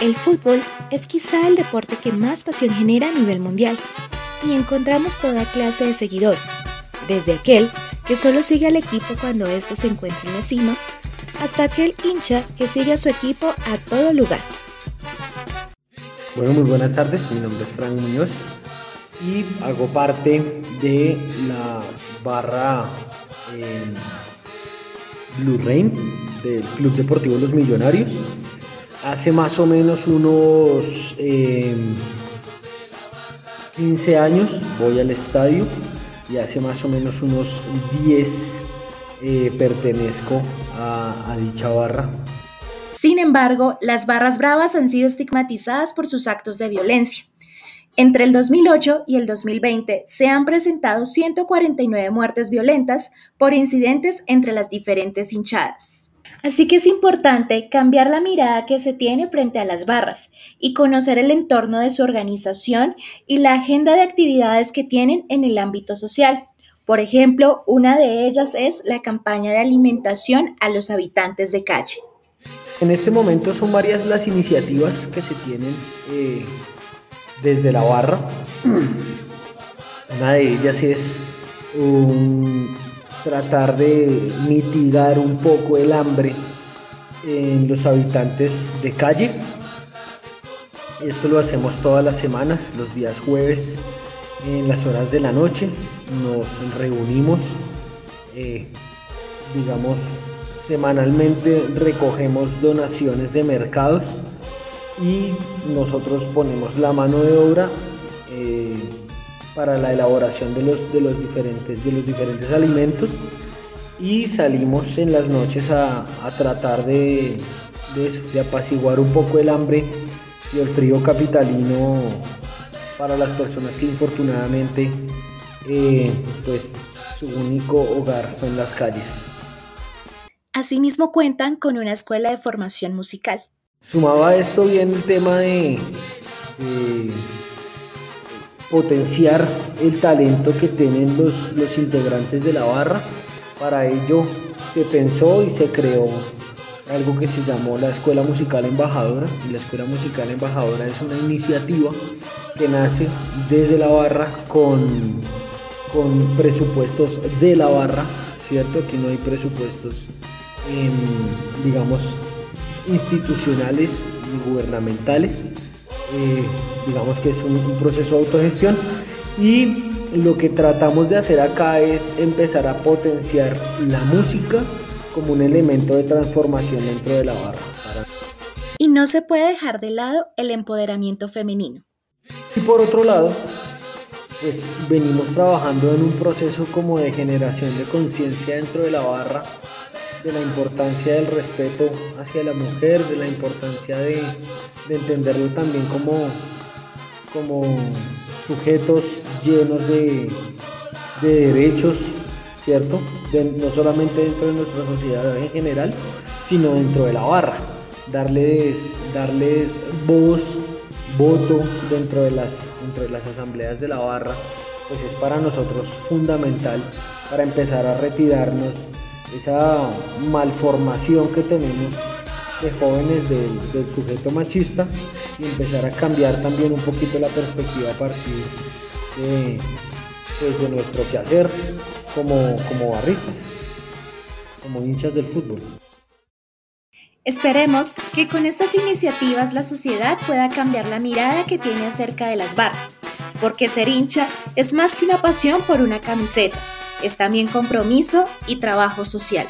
El fútbol es quizá el deporte que más pasión genera a nivel mundial y encontramos toda clase de seguidores, desde aquel que solo sigue al equipo cuando éste se encuentra en la hasta aquel hincha que sigue a su equipo a todo lugar. Bueno, muy buenas tardes, mi nombre es Frank Muñoz y hago parte de la barra eh, Blue Rain del Club Deportivo Los Millonarios hace más o menos unos 15 eh, años voy al estadio y hace más o menos unos 10 eh, pertenezco a, a dicha barra. Sin embargo, las barras bravas han sido estigmatizadas por sus actos de violencia. Entre el 2008 y el 2020 se han presentado 149 muertes violentas por incidentes entre las diferentes hinchadas. Así que es importante cambiar la mirada que se tiene frente a las barras y conocer el entorno de su organización y la agenda de actividades que tienen en el ámbito social. Por ejemplo, una de ellas es la campaña de alimentación a los habitantes de calle. En este momento son varias las iniciativas que se tienen eh, desde la barra. Una de ellas es un tratar de mitigar un poco el hambre en los habitantes de calle. Esto lo hacemos todas las semanas, los días jueves, en las horas de la noche. Nos reunimos, eh, digamos, semanalmente recogemos donaciones de mercados y nosotros ponemos la mano de obra. Eh, para la elaboración de los, de los, diferentes, de los diferentes alimentos y salimos en las noches a, tratar de, de, apaciguar un poco el hambre y el frío capitalino para las personas que infortunadamente eh, pues su único hogar son las calles. Asimismo cuentan con una escuela de formación musical. Sumaba esto bien el tema de potenciar el talento que tienen los, los integrantes de la barra. Para ello se pensó y se creó algo que se llamó la Escuela Musical Embajadora. Y la Escuela Musical Embajadora es una iniciativa que nace desde la barra con, con presupuestos de la barra, ¿cierto? Aquí no hay presupuestos, digamos, institucionales y gubernamentales eh, digamos que es un, proceso de autogestión y lo que tratamos de hacer acá es empezar a potenciar la música como un elemento de transformación dentro de la barra. Y no se puede dejar de lado el empoderamiento femenino. Y por otro lado, pues venimos trabajando en un proceso como de generación de conciencia dentro de la barra de la importancia del respeto hacia la mujer, de la importancia de, entenderlo también como, como sujetos llenos de, derechos, ¿cierto? no solamente dentro de nuestra sociedad en general, sino dentro de la barra. Darles, darles voz, voto dentro de, las, dentro de las asambleas de la barra, pues es para nosotros fundamental para empezar a retirarnos esa malformación que tenemos de jóvenes del, sujeto machista y empezar a cambiar también un poquito la perspectiva a partir de, pues, de nuestro quehacer como, como barristas, como hinchas del fútbol. Esperemos que con estas iniciativas la sociedad pueda cambiar la mirada que tiene acerca de las barras, porque ser hincha es más que una pasión por una camiseta es también compromiso y trabajo social.